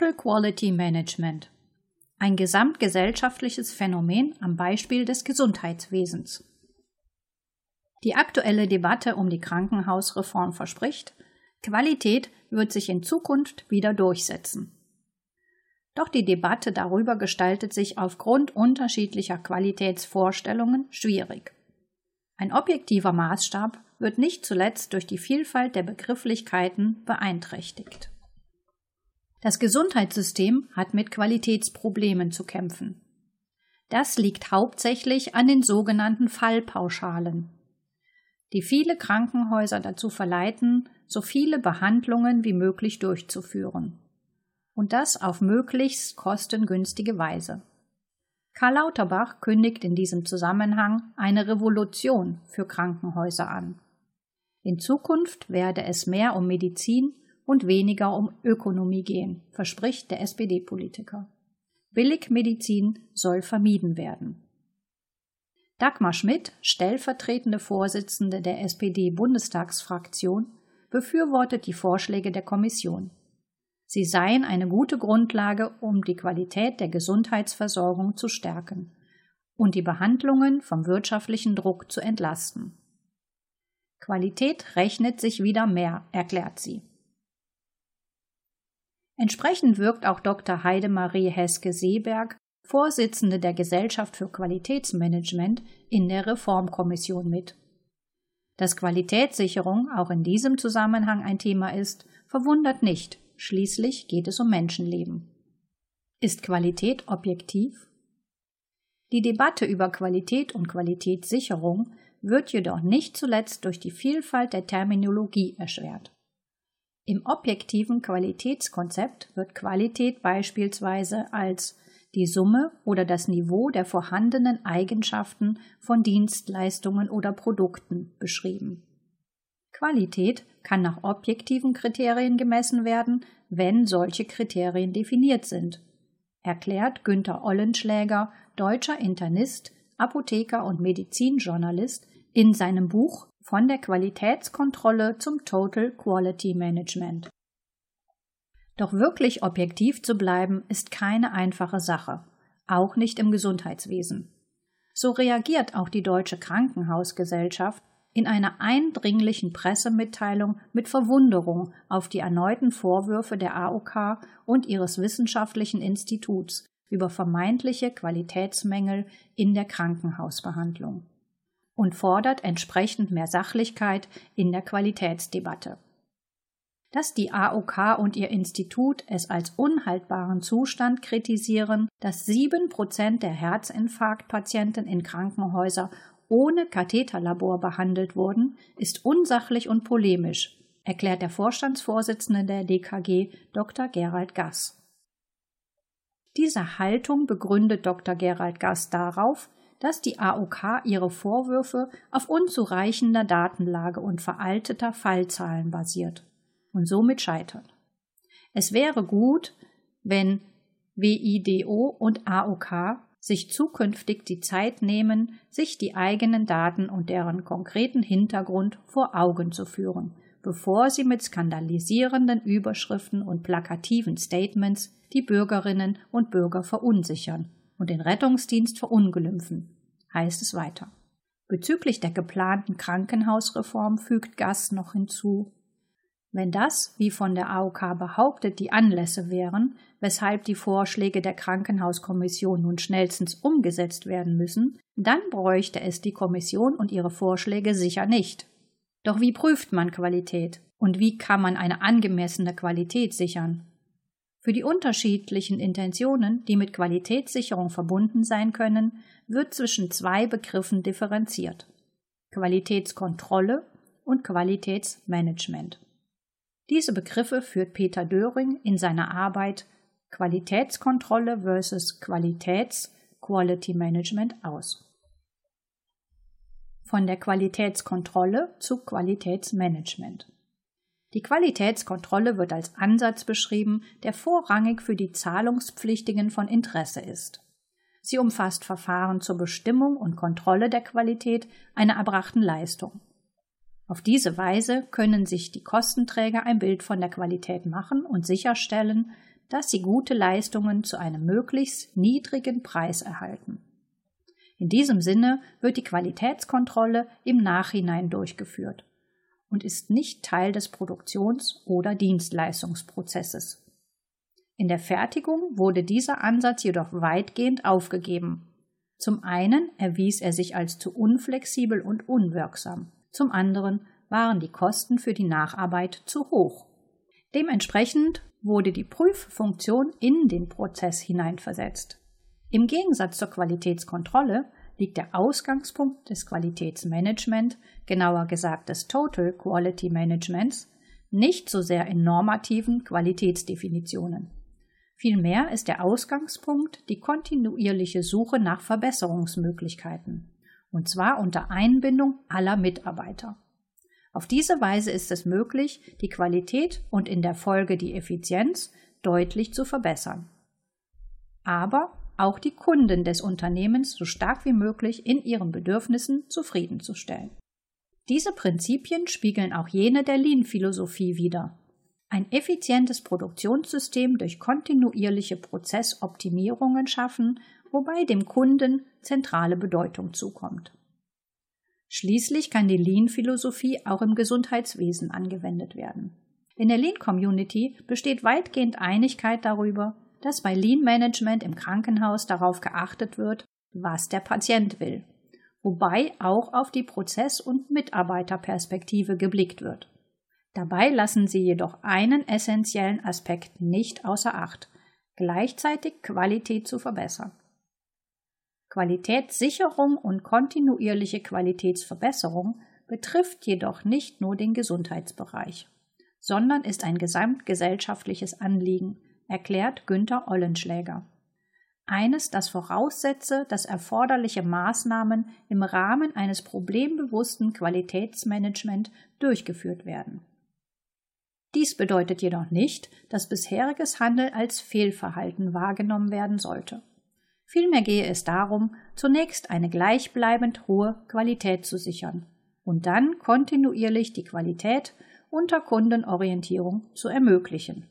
Total Quality Management. Ein gesamtgesellschaftliches Phänomen am Beispiel des Gesundheitswesens. Die aktuelle Debatte um die Krankenhausreform verspricht, Qualität wird sich in Zukunft wieder durchsetzen. Doch die Debatte darüber gestaltet sich aufgrund unterschiedlicher Qualitätsvorstellungen schwierig. Ein objektiver Maßstab wird nicht zuletzt durch die Vielfalt der Begrifflichkeiten beeinträchtigt. Das Gesundheitssystem hat mit Qualitätsproblemen zu kämpfen. Das liegt hauptsächlich an den sogenannten Fallpauschalen, die viele Krankenhäuser dazu verleiten, so viele Behandlungen wie möglich durchzuführen und das auf möglichst kostengünstige Weise. Karl Lauterbach kündigt in diesem Zusammenhang eine Revolution für Krankenhäuser an. In Zukunft werde es mehr um Medizin und weniger um Ökonomie gehen, verspricht der SPD-Politiker. Billigmedizin soll vermieden werden. Dagmar Schmidt, stellvertretende Vorsitzende der SPD-Bundestagsfraktion, befürwortet die Vorschläge der Kommission. Sie seien eine gute Grundlage, um die Qualität der Gesundheitsversorgung zu stärken und die Behandlungen vom wirtschaftlichen Druck zu entlasten. Qualität rechnet sich wieder mehr, erklärt sie. Entsprechend wirkt auch Dr. Heidemarie Heske-Seeberg, Vorsitzende der Gesellschaft für Qualitätsmanagement, in der Reformkommission mit. Dass Qualitätssicherung auch in diesem Zusammenhang ein Thema ist, verwundert nicht, Schließlich geht es um Menschenleben. Ist Qualität objektiv? Die Debatte über Qualität und Qualitätssicherung wird jedoch nicht zuletzt durch die Vielfalt der Terminologie erschwert. Im objektiven Qualitätskonzept wird Qualität beispielsweise als die Summe oder das Niveau der vorhandenen Eigenschaften von Dienstleistungen oder Produkten beschrieben. Qualität kann nach objektiven Kriterien gemessen werden, wenn solche Kriterien definiert sind, erklärt Günter Ollenschläger, deutscher Internist, Apotheker und Medizinjournalist, in seinem Buch Von der Qualitätskontrolle zum Total Quality Management. Doch wirklich objektiv zu bleiben, ist keine einfache Sache, auch nicht im Gesundheitswesen. So reagiert auch die Deutsche Krankenhausgesellschaft in einer eindringlichen Pressemitteilung mit Verwunderung auf die erneuten Vorwürfe der AOK und ihres wissenschaftlichen Instituts über vermeintliche Qualitätsmängel in der Krankenhausbehandlung und fordert entsprechend mehr Sachlichkeit in der Qualitätsdebatte. Dass die AOK und ihr Institut es als unhaltbaren Zustand kritisieren, dass sieben Prozent der Herzinfarktpatienten in Krankenhäuser ohne Katheterlabor behandelt wurden, ist unsachlich und polemisch, erklärt der Vorstandsvorsitzende der DKG Dr. Gerald Gass. Diese Haltung begründet Dr. Gerald Gass darauf, dass die AOK ihre Vorwürfe auf unzureichender Datenlage und veralteter Fallzahlen basiert und somit scheitert. Es wäre gut, wenn WIDO und AOK sich zukünftig die Zeit nehmen, sich die eigenen Daten und deren konkreten Hintergrund vor Augen zu führen, bevor sie mit skandalisierenden Überschriften und plakativen Statements die Bürgerinnen und Bürger verunsichern und den Rettungsdienst verunglimpfen, heißt es weiter. Bezüglich der geplanten Krankenhausreform fügt Gass noch hinzu, wenn das, wie von der AOK behauptet, die Anlässe wären, weshalb die Vorschläge der Krankenhauskommission nun schnellstens umgesetzt werden müssen, dann bräuchte es die Kommission und ihre Vorschläge sicher nicht. Doch wie prüft man Qualität und wie kann man eine angemessene Qualität sichern? Für die unterschiedlichen Intentionen, die mit Qualitätssicherung verbunden sein können, wird zwischen zwei Begriffen differenziert Qualitätskontrolle und Qualitätsmanagement. Diese Begriffe führt Peter Döring in seiner Arbeit Qualitätskontrolle versus Qualitäts Quality Management aus. Von der Qualitätskontrolle zu Qualitätsmanagement. Die Qualitätskontrolle wird als Ansatz beschrieben, der vorrangig für die Zahlungspflichtigen von Interesse ist. Sie umfasst Verfahren zur Bestimmung und Kontrolle der Qualität einer erbrachten Leistung. Auf diese Weise können sich die Kostenträger ein Bild von der Qualität machen und sicherstellen, dass sie gute Leistungen zu einem möglichst niedrigen Preis erhalten. In diesem Sinne wird die Qualitätskontrolle im Nachhinein durchgeführt und ist nicht Teil des Produktions- oder Dienstleistungsprozesses. In der Fertigung wurde dieser Ansatz jedoch weitgehend aufgegeben. Zum einen erwies er sich als zu unflexibel und unwirksam, zum anderen waren die Kosten für die Nacharbeit zu hoch. Dementsprechend wurde die Prüffunktion in den Prozess hineinversetzt. Im Gegensatz zur Qualitätskontrolle liegt der Ausgangspunkt des Qualitätsmanagement, genauer gesagt des Total Quality Managements, nicht so sehr in normativen Qualitätsdefinitionen. Vielmehr ist der Ausgangspunkt die kontinuierliche Suche nach Verbesserungsmöglichkeiten, und zwar unter Einbindung aller Mitarbeiter. Auf diese Weise ist es möglich, die Qualität und in der Folge die Effizienz deutlich zu verbessern. Aber auch die Kunden des Unternehmens so stark wie möglich in ihren Bedürfnissen zufriedenzustellen. Diese Prinzipien spiegeln auch jene der Lean-Philosophie wider. Ein effizientes Produktionssystem durch kontinuierliche Prozessoptimierungen schaffen, wobei dem Kunden zentrale Bedeutung zukommt. Schließlich kann die Lean-Philosophie auch im Gesundheitswesen angewendet werden. In der Lean-Community besteht weitgehend Einigkeit darüber, dass bei Lean Management im Krankenhaus darauf geachtet wird, was der Patient will, wobei auch auf die Prozess- und Mitarbeiterperspektive geblickt wird. Dabei lassen sie jedoch einen essentiellen Aspekt nicht außer Acht, gleichzeitig Qualität zu verbessern. Qualitätssicherung und kontinuierliche Qualitätsverbesserung betrifft jedoch nicht nur den Gesundheitsbereich, sondern ist ein gesamtgesellschaftliches Anliegen, erklärt Günther Ollenschläger. Eines, das voraussetze, dass erforderliche Maßnahmen im Rahmen eines problembewussten Qualitätsmanagement durchgeführt werden. Dies bedeutet jedoch nicht, dass bisheriges Handeln als Fehlverhalten wahrgenommen werden sollte. Vielmehr gehe es darum, zunächst eine gleichbleibend hohe Qualität zu sichern und dann kontinuierlich die Qualität unter Kundenorientierung zu ermöglichen.